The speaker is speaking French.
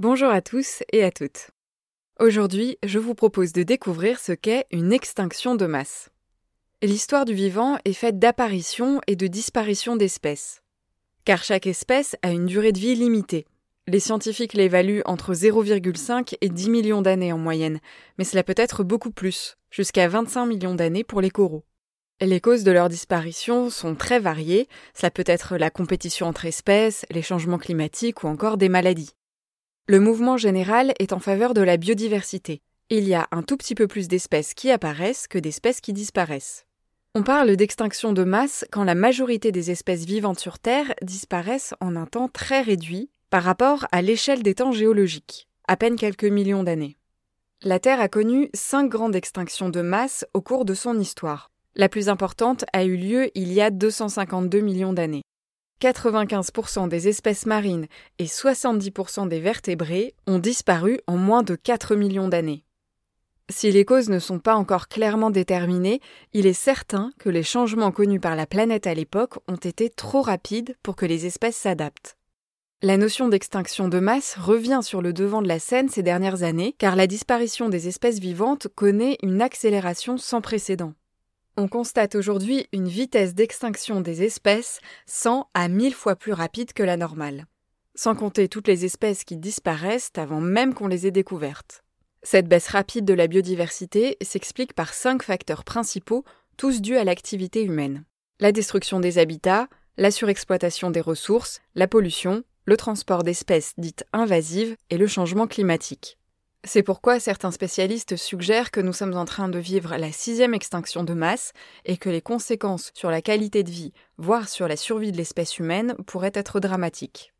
Bonjour à tous et à toutes. Aujourd'hui, je vous propose de découvrir ce qu'est une extinction de masse. L'histoire du vivant est faite d'apparitions et de disparitions d'espèces. Car chaque espèce a une durée de vie limitée. Les scientifiques l'évaluent entre 0,5 et 10 millions d'années en moyenne, mais cela peut être beaucoup plus, jusqu'à 25 millions d'années pour les coraux. Les causes de leur disparition sont très variées, cela peut être la compétition entre espèces, les changements climatiques ou encore des maladies. Le mouvement général est en faveur de la biodiversité. Il y a un tout petit peu plus d'espèces qui apparaissent que d'espèces qui disparaissent. On parle d'extinction de masse quand la majorité des espèces vivantes sur Terre disparaissent en un temps très réduit par rapport à l'échelle des temps géologiques, à peine quelques millions d'années. La Terre a connu cinq grandes extinctions de masse au cours de son histoire. La plus importante a eu lieu il y a 252 millions d'années. 95% des espèces marines et 70% des vertébrés ont disparu en moins de 4 millions d'années. Si les causes ne sont pas encore clairement déterminées, il est certain que les changements connus par la planète à l'époque ont été trop rapides pour que les espèces s'adaptent. La notion d'extinction de masse revient sur le devant de la scène ces dernières années car la disparition des espèces vivantes connaît une accélération sans précédent. On constate aujourd'hui une vitesse d'extinction des espèces 100 à 1000 fois plus rapide que la normale. Sans compter toutes les espèces qui disparaissent avant même qu'on les ait découvertes. Cette baisse rapide de la biodiversité s'explique par cinq facteurs principaux, tous dus à l'activité humaine. La destruction des habitats, la surexploitation des ressources, la pollution, le transport d'espèces dites invasives et le changement climatique. C'est pourquoi certains spécialistes suggèrent que nous sommes en train de vivre la sixième extinction de masse et que les conséquences sur la qualité de vie, voire sur la survie de l'espèce humaine, pourraient être dramatiques.